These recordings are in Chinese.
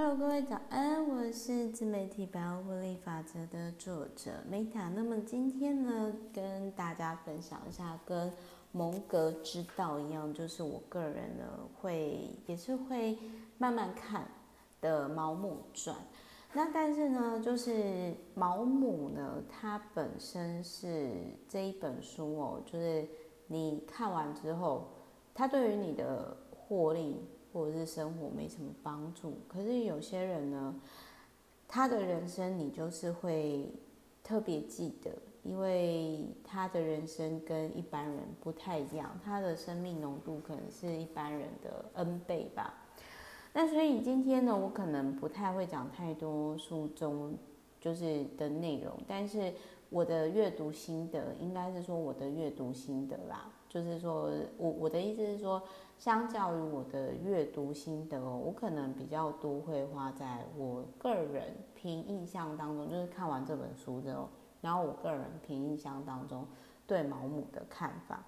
Hello，各位早安，我是自媒体百万获利法则的作者 Meta。那么今天呢，跟大家分享一下跟蒙格之道一样，就是我个人呢会也是会慢慢看的《毛姆传》。那但是呢，就是毛姆呢，他本身是这一本书哦，就是你看完之后，他对于你的获利。或者是生活没什么帮助，可是有些人呢，他的人生你就是会特别记得，因为他的人生跟一般人不太一样，他的生命浓度可能是一般人的 N 倍吧。那所以今天呢，我可能不太会讲太多书中就是的内容，但是我的阅读心得应该是说我的阅读心得啦，就是说我我的意思是说。相较于我的阅读心得哦，我可能比较多会花在我个人凭印象当中，就是看完这本书之后，然后我个人凭印象当中对毛姆的看法。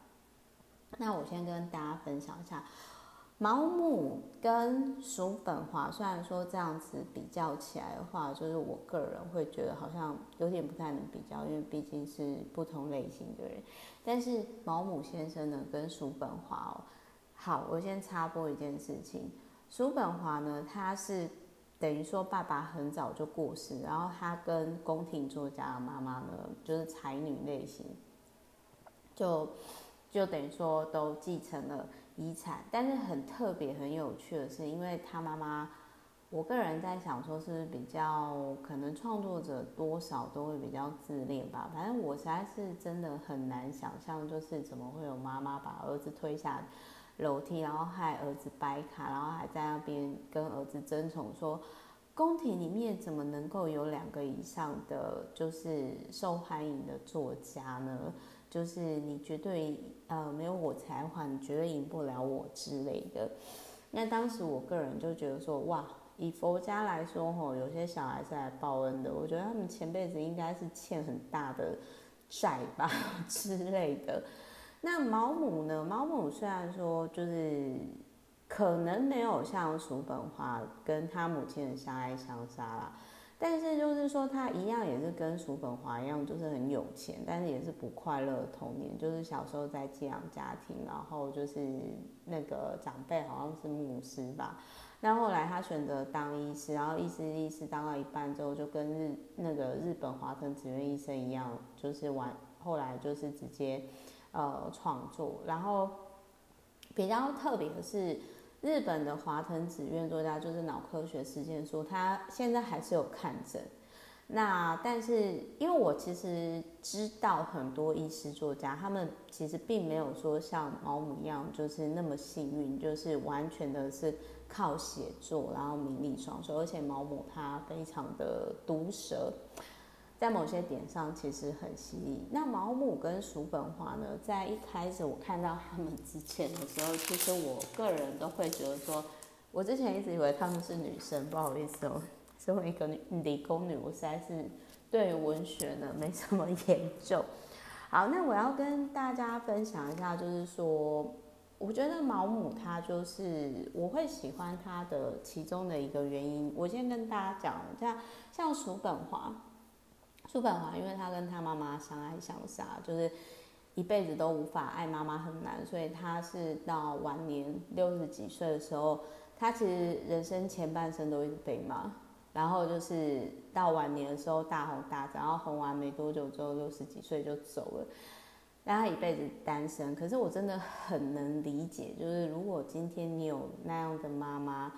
那我先跟大家分享一下，毛姆跟叔本华，虽然说这样子比较起来的话，就是我个人会觉得好像有点不太能比较，因为毕竟是不同类型的人。但是毛姆先生呢，跟叔本华哦。好，我先插播一件事情。叔本华呢，他是等于说爸爸很早就过世，然后他跟宫廷作家的妈妈呢，就是才女类型，就就等于说都继承了遗产。但是很特别、很有趣的是，因为他妈妈，我个人在想说，是不是比较可能创作者多少都会比较自恋吧？反正我实在是真的很难想象，就是怎么会有妈妈把儿子推下楼梯，然后害儿子掰卡，然后还在那边跟儿子争宠，说宫廷里面怎么能够有两个以上的就是受欢迎的作家呢？就是你绝对呃没有我才华，你绝对赢不了我之类的。那当时我个人就觉得说，哇，以佛家来说吼，有些小孩是来报恩的，我觉得他们前辈子应该是欠很大的债吧 之类的。那毛姆呢？毛姆虽然说就是可能没有像叔本华跟他母亲的相爱相杀啦，但是就是说他一样也是跟叔本华一样，就是很有钱，但是也是不快乐的童年。就是小时候在寄养家庭，然后就是那个长辈好像是牧师吧。那后来他选择当医师，然后医师医师当到一半之后，就跟日那个日本华藤子苑医生一样，就是完后来就是直接。呃，创作，然后比较特别的是，日本的华藤子苑作家就是脑科学实践书，他现在还是有看诊。那但是，因为我其实知道很多医师作家，他们其实并没有说像毛姆一样，就是那么幸运，就是完全的是靠写作，然后名利双收。而且毛姆他非常的毒舌。在某些点上其实很犀利。那毛姆跟叔本华呢，在一开始我看到他们之前的时候，其实我个人都会觉得说，我之前一直以为他们是女生，不好意思哦，身为一个女理工女，我实在是对文学呢没什么研究。好，那我要跟大家分享一下，就是说，我觉得毛姆他就是我会喜欢他的其中的一个原因。我先跟大家讲，像像叔本华。苏本华，因为他跟他妈妈相爱相杀，就是一辈子都无法爱妈妈很难，所以他是到晚年六十几岁的时候，他其实人生前半生都一直被骂，然后就是到晚年的时候大红大紫，然后红完没多久之后六十几岁就走了，但他一辈子单身。可是我真的很能理解，就是如果今天你有那样的妈妈。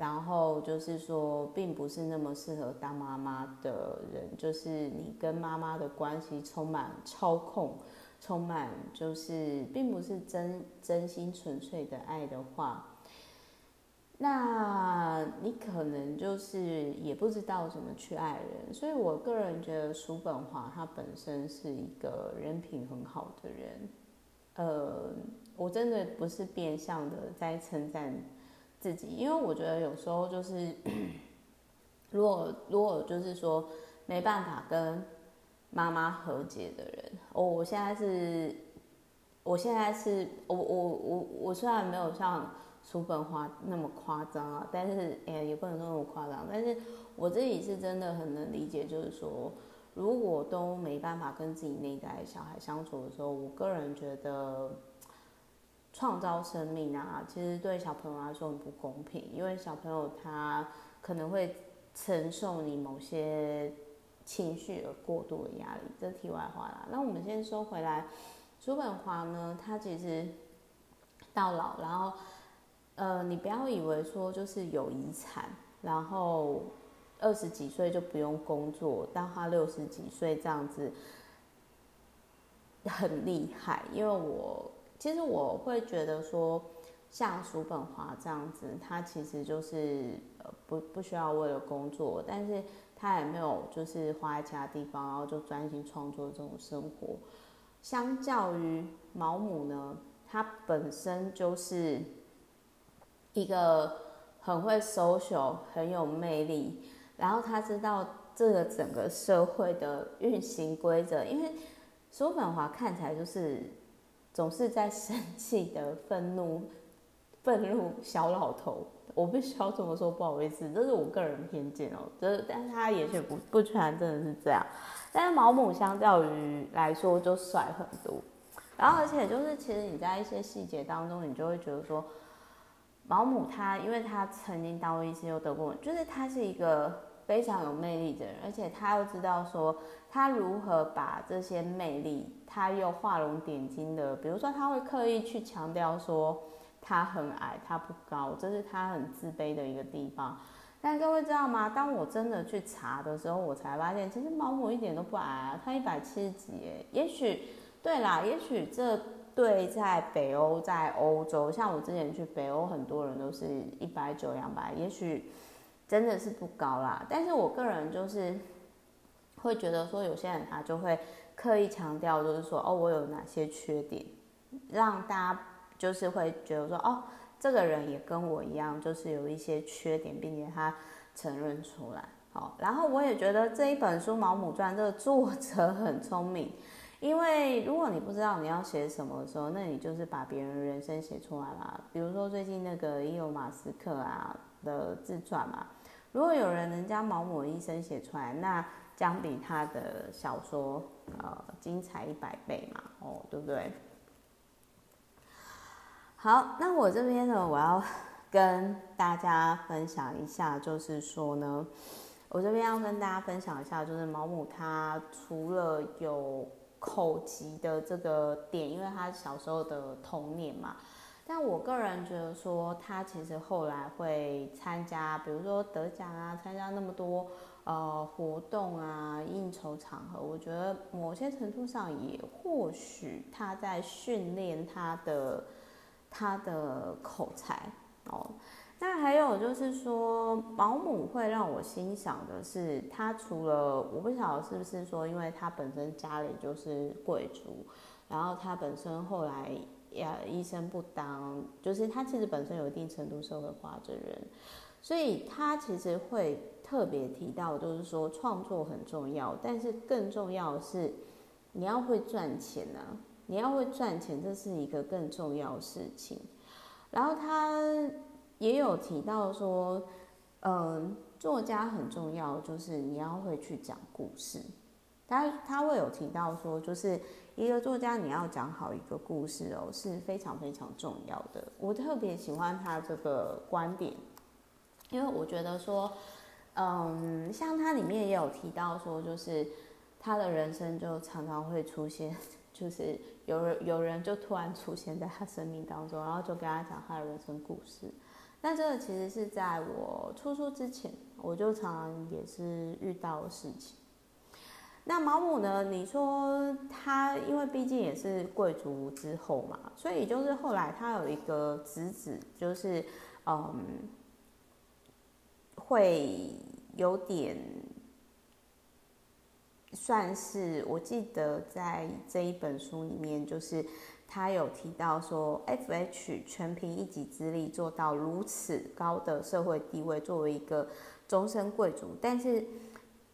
然后就是说，并不是那么适合当妈妈的人，就是你跟妈妈的关系充满操控，充满就是并不是真真心纯粹的爱的话，那你可能就是也不知道怎么去爱人。所以我个人觉得叔本华他本身是一个人品很好的人，呃，我真的不是变相的在称赞。自己，因为我觉得有时候就是，如果如果就是说没办法跟妈妈和解的人，哦，我现在是，我现在是我我我我虽然没有像叔本华那么夸张啊，但是哎、也不能说那么夸张。但是我自己是真的很能理解，就是说，如果都没办法跟自己内在小孩相处的时候，我个人觉得创造生命啊，其实对小朋友来说很不公平，因为小朋友他可能会承受你某些情绪而过度的压力。这题外话啦。那我们先说回来，叔本华呢，他其实到老，然后。呃，你不要以为说就是有遗产，然后二十几岁就不用工作，到他六十几岁这样子很厉害。因为我其实我会觉得说，像叔本华这样子，他其实就是呃不不需要为了工作，但是他也没有就是花在其他地方，然后就专心创作这种生活。相较于毛姆呢，他本身就是。一个很会 social、很有魅力，然后他知道这个整个社会的运行规则。因为叔本华看起来就是总是在生气的愤怒、愤怒小老头。我不需要这么说，不好意思，这是我个人偏见哦。就是，但是他也许不不全真的是这样。但是毛姆相较于来说就帅很多，然后而且就是其实你在一些细节当中，你就会觉得说。毛姆他，因为他曾经当过医生又得过，就是他是一个非常有魅力的人，而且他又知道说他如何把这些魅力，他又画龙点睛的，比如说他会刻意去强调说他很矮，他不高，这是他很自卑的一个地方。但各位知道吗？当我真的去查的时候，我才发现其实毛姆一点都不矮啊，他一百七十几耶，也许对啦，也许这。对，在北欧，在欧洲，像我之前去北欧，很多人都是一百九、两百，也许真的是不高啦。但是我个人就是会觉得说，有些人他就会刻意强调，就是说，哦，我有哪些缺点，让大家就是会觉得说，哦，这个人也跟我一样，就是有一些缺点，并且他承认出来。好，然后我也觉得这一本书《毛姆传》这个作者 很聪明。因为如果你不知道你要写什么的时候，那你就是把别人人生写出来啦。比如说最近那个伊隆马斯克啊的自传嘛，如果有人能将毛姆医生写出来，那将比他的小说呃精彩一百倍嘛，哦，对不对？好，那我这边呢，我要跟大家分享一下，就是说呢，我这边要跟大家分享一下，就是毛姆他除了有口疾的这个点，因为他小时候的童年嘛，但我个人觉得说，他其实后来会参加，比如说得奖啊，参加那么多呃活动啊，应酬场合，我觉得某些程度上也或许他在训练他的他的口才哦。那还有就是说，保姆会让我欣赏的是，他除了我不晓得是不是说，因为他本身家里就是贵族，然后他本身后来也医生不当，就是他其实本身有一定程度社会化的人，所以他其实会特别提到，就是说创作很重要，但是更重要的是你要会赚钱啊，你要会赚钱，这是一个更重要的事情。然后他。也有提到说，嗯，作家很重要，就是你要会去讲故事。他他会有提到说，就是一个作家你要讲好一个故事哦，是非常非常重要的。我特别喜欢他这个观点，因为我觉得说，嗯，像他里面也有提到说，就是他的人生就常常会出现，就是有人有人就突然出现在他生命当中，然后就跟他讲他的人生故事。那这个其实是在我出书之前，我就常常也是遇到的事情。那毛姆呢？你说他因为毕竟也是贵族之后嘛，所以就是后来他有一个侄子，就是嗯，会有点算是，我记得在这一本书里面就是。他有提到说，F.H. 全凭一己之力做到如此高的社会地位，作为一个终身贵族，但是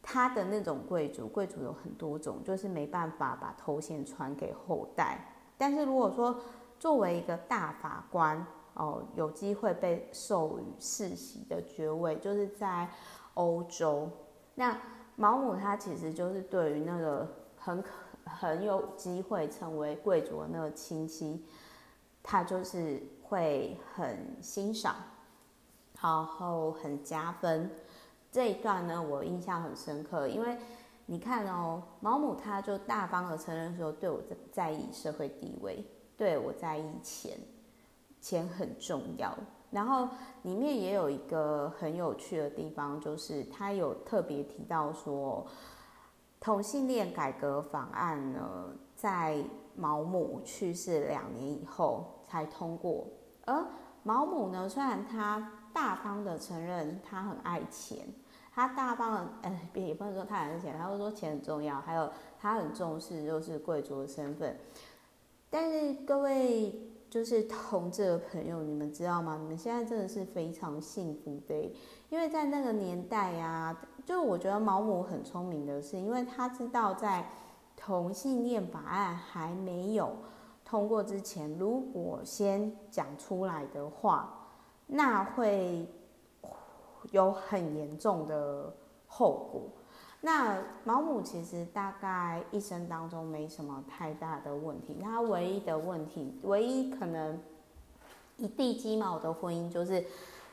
他的那种贵族，贵族有很多种，就是没办法把头衔传给后代。但是如果说作为一个大法官，哦有机会被授予世袭的爵位，就是在欧洲。那毛姆他其实就是对于那个很可很有机会成为贵族的那个亲戚，他就是会很欣赏，然后很加分。这一段呢，我印象很深刻，因为你看哦，毛姆他就大方的承认说，对我在意社会地位，对我在意钱，钱很重要。然后里面也有一个很有趣的地方，就是他有特别提到说，同性恋改革法案呢，在毛姆去世两年以后才通过。而毛姆呢，虽然他大方的承认他很爱钱。他大方的，呃，也不能说他很钱，他会说钱很重要，还有他很重视就是贵族的身份。但是各位就是同志的朋友，你们知道吗？你们现在真的是非常幸福的，因为在那个年代呀、啊，就我觉得毛姆很聪明的是，因为他知道在同性恋法案还没有通过之前，如果先讲出来的话，那会。有很严重的后果。那毛姆其实大概一生当中没什么太大的问题，他唯一的问题，唯一可能一地鸡毛的婚姻，就是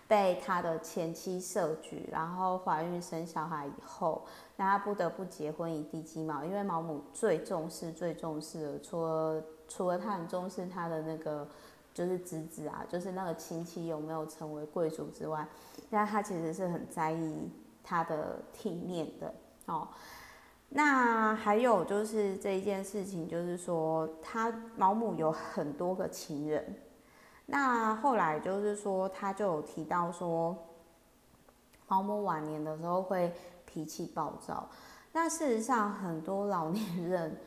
被他的前妻设局，然后怀孕生小孩以后，那他不得不结婚一地鸡毛。因为毛姆最重视、最重视的，除了除了他很重视他的那个。就是侄子啊，就是那个亲戚有没有成为贵族之外，但他其实是很在意他的体面的哦。那还有就是这一件事情，就是说他毛姆有很多个情人。那后来就是说，他就有提到说，毛姆晚年的时候会脾气暴躁。那事实上，很多老年人。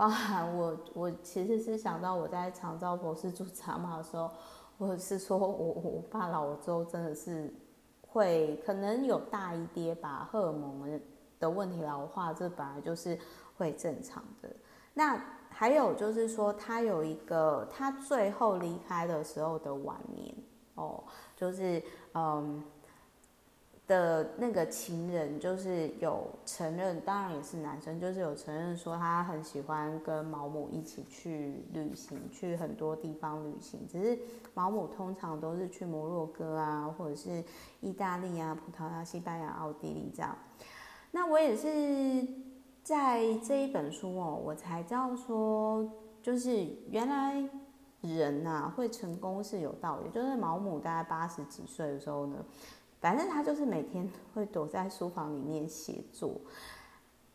包含我，我其实是想到我在长照博士做查嘛的时候，我是说我我爸老了之后真的是会可能有大一跌吧，荷尔蒙的问题老化，这本来就是会正常的。那还有就是说，他有一个他最后离开的时候的晚年哦，就是嗯。的那个情人就是有承认，当然也是男生，就是有承认说他很喜欢跟毛姆一起去旅行，去很多地方旅行。只是毛姆通常都是去摩洛哥啊，或者是意大利啊、葡萄牙、西班牙、奥地利这样。那我也是在这一本书哦，我才知道说，就是原来人呐会成功是有道理。就是毛姆大概八十几岁的时候呢。反正他就是每天会躲在书房里面写作，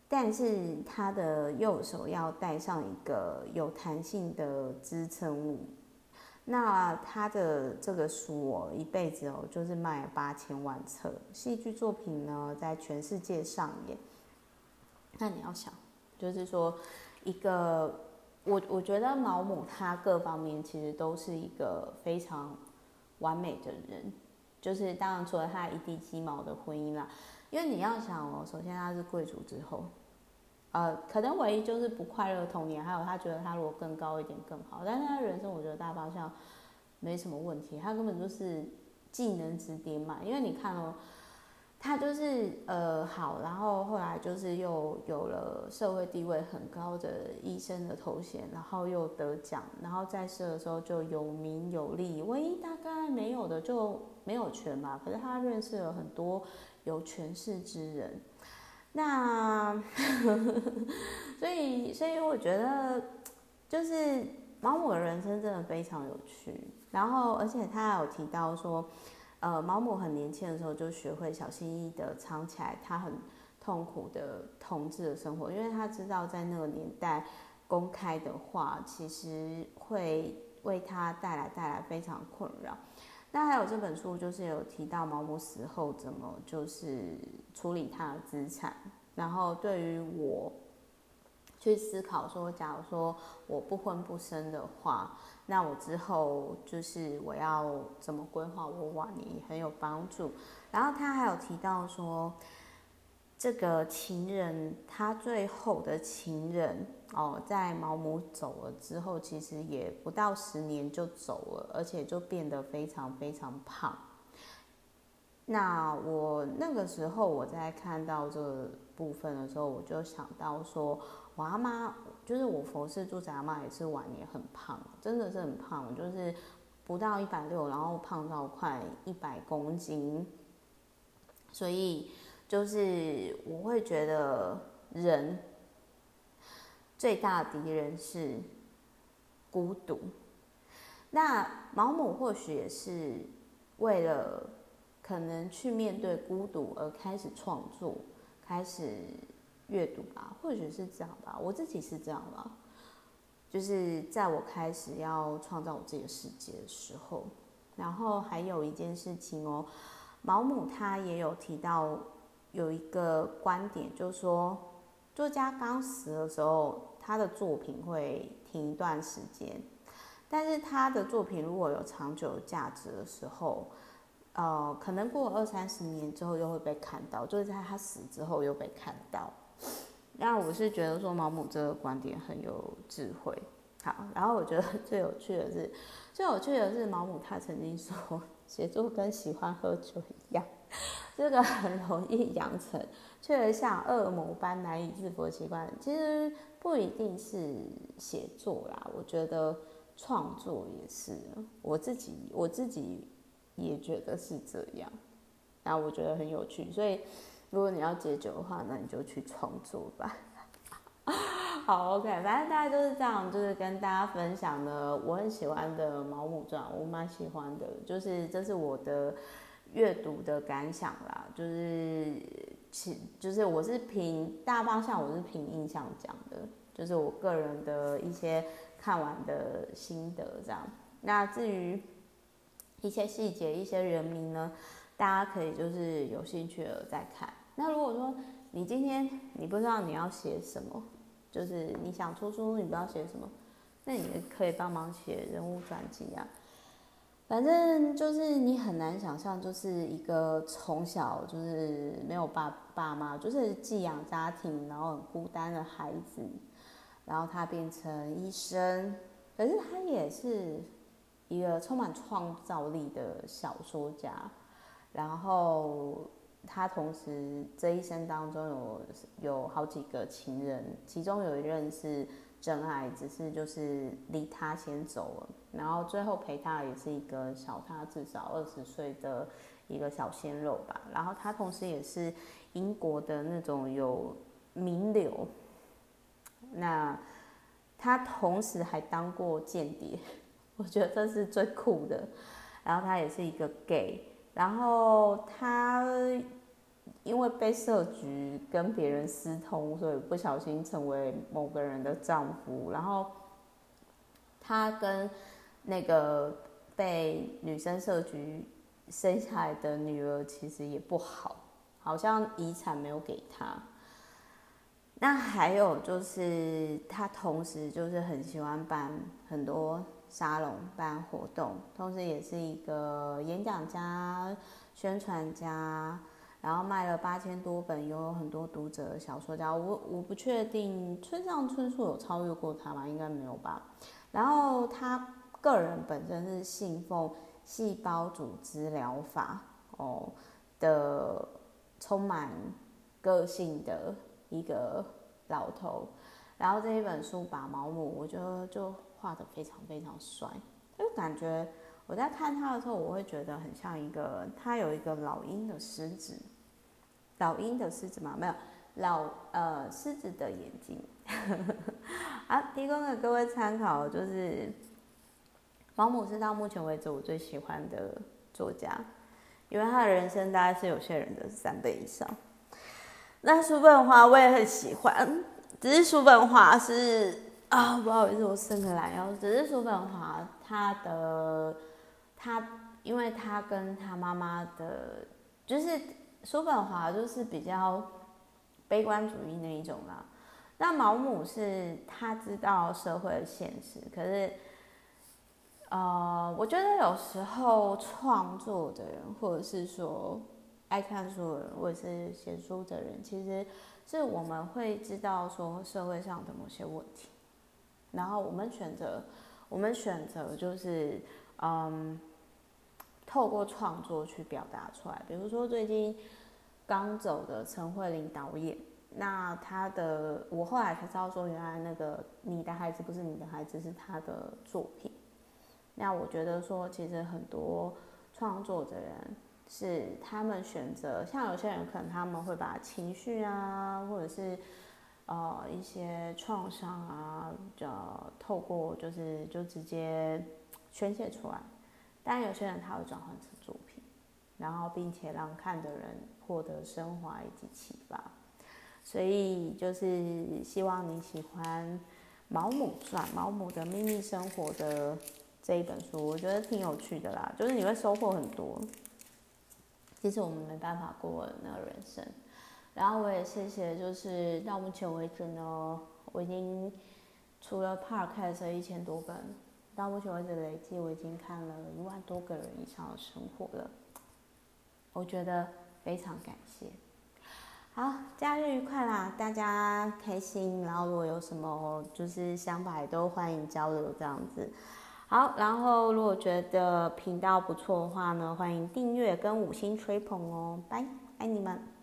但是他的右手要带上一个有弹性的支撑物。那他的这个书哦，一辈子哦，就是卖了八千万册，戏剧作品呢在全世界上演。那你要想，就是说一个我我觉得毛姆他各方面其实都是一个非常完美的人。就是当然，除了他一地鸡毛的婚姻啦，因为你要想哦，首先他是贵族之后，呃，可能唯一就是不快乐童年，还有他觉得他如果更高一点更好，但是他人生我觉得大方向没什么问题，他根本就是技能之巅嘛，因为你看哦。他就是呃好，然后后来就是又有了社会地位很高的医生的头衔，然后又得奖，然后在世的时候就有名有利。唯一大概没有的就没有权嘛，可是他认识了很多有权势之人。那 所以所以我觉得就是毛姆的人生真的非常有趣，然后而且他还有提到说。呃，毛姆很年轻的时候就学会小心翼翼的藏起来他很痛苦的同志的生活，因为他知道在那个年代公开的话，其实会为他带来带来非常困扰。那还有这本书就是有提到毛姆死后怎么就是处理他的资产，然后对于我去思考说，假如说我不婚不生的话。那我之后就是我要怎么规划我晚年很有帮助。然后他还有提到说，这个情人他最后的情人哦，在毛姆走了之后，其实也不到十年就走了，而且就变得非常非常胖。那我那个时候我在看到这部分的时候，我就想到说，我阿妈就是我佛寺住宅阿妈也是晚年很胖，真的是很胖，就是不到一百六，然后胖到快一百公斤，所以。就是我会觉得人最大敌人是孤独。那毛姆或许也是为了可能去面对孤独而开始创作、开始阅读吧，或许是这样吧。我自己是这样吧，就是在我开始要创造我自己的世界的时候。然后还有一件事情哦，毛姆他也有提到。有一个观点，就是说，作家刚死的时候，他的作品会停一段时间，但是他的作品如果有长久价值的时候，呃，可能过二三十年之后又会被看到，就是在他死之后又被看到。那我是觉得说毛姆这个观点很有智慧。好，然后我觉得 最有趣的是，最有趣的是毛姆他曾经说，写作跟喜欢喝酒一样。这个很容易养成，却像恶魔般难以制服的习惯。其实不一定是写作啦，我觉得创作也是。我自己我自己也觉得是这样，那我觉得很有趣。所以如果你要戒酒的话，那你就去创作吧。好，OK，反正大概就是这样，就是跟大家分享的我很喜欢的毛姆传，我蛮喜欢的，就是这是我的。阅读的感想啦，就是其就是我是凭大方向，我是凭印象讲的，就是我个人的一些看完的心得这样。那至于一些细节、一些人名呢，大家可以就是有兴趣了再看。那如果说你今天你不知道你要写什么，就是你想出书，你不知道写什么，那你可以帮忙写人物传记啊。反正就是你很难想象，就是一个从小就是没有爸爸妈，就是寄养家庭，然后很孤单的孩子，然后他变成医生，可是他也是一个充满创造力的小说家，然后他同时这一生当中有有好几个情人，其中有一任是。真爱只是就是离他先走了，然后最后陪他也是一个小他至少二十岁的一个小鲜肉吧。然后他同时也是英国的那种有名流，那他同时还当过间谍，我觉得这是最酷的。然后他也是一个 gay，然后他。因为被设局跟别人私通，所以不小心成为某个人的丈夫。然后他跟那个被女生设局生下来的女儿其实也不好，好像遗产没有给他。那还有就是他同时就是很喜欢办很多沙龙、办活动，同时也是一个演讲家、宣传家。然后卖了八千多本，有很多读者小说家。我我不确定村上春树有超越过他吗？应该没有吧。然后他个人本身是信奉细胞组织疗法哦的，充满个性的一个老头。然后这一本书把毛姆，我觉得就画的非常非常帅，就感觉我在看他的时候，我会觉得很像一个他有一个老鹰的狮子。老鹰的狮子吗？没有，老呃狮子的眼睛。好，提供给各位参考，就是毛姆是到目前为止我最喜欢的作家，因为他的人生大概是有些人的三倍以上。那叔本华我也很喜欢，只是叔本华是啊，不好意思，我伸个懒腰，只是叔本华他的他，因为他跟他妈妈的，就是。叔本华就是比较悲观主义那一种啦，那毛姆是他知道社会的现实，可是，呃，我觉得有时候创作的人，或者是说爱看书的人，或者是写书的人，其实是我们会知道说社会上的某些问题，然后我们选择，我们选择就是嗯，透过创作去表达出来。比如说最近刚走的陈慧琳导演，那他的我后来才知道说，原来那个你的孩子不是你的孩子，是他的作品。那我觉得说，其实很多创作的人是他们选择，像有些人可能他们会把情绪啊，或者是呃一些创伤啊，就透过就是就直接宣泄出来。但有些人他会转换成作品，然后并且让看的人获得升华以及启发。所以就是希望你喜欢《毛姆传》《毛姆的秘密生活》的。这一本书我觉得挺有趣的啦，就是你会收获很多。其实我们没办法过那个人生。然后我也谢谢，就是到目前为止呢，我已经除了 Podcast 一千多本，到目前为止累计我已经看了一万多个人以上的生活了。我觉得非常感谢。好，假日愉快啦，大家开心。然后如果有什么就是想法，也都欢迎交流这样子。好，然后如果觉得频道不错的话呢，欢迎订阅跟五星吹捧哦，拜，爱你们。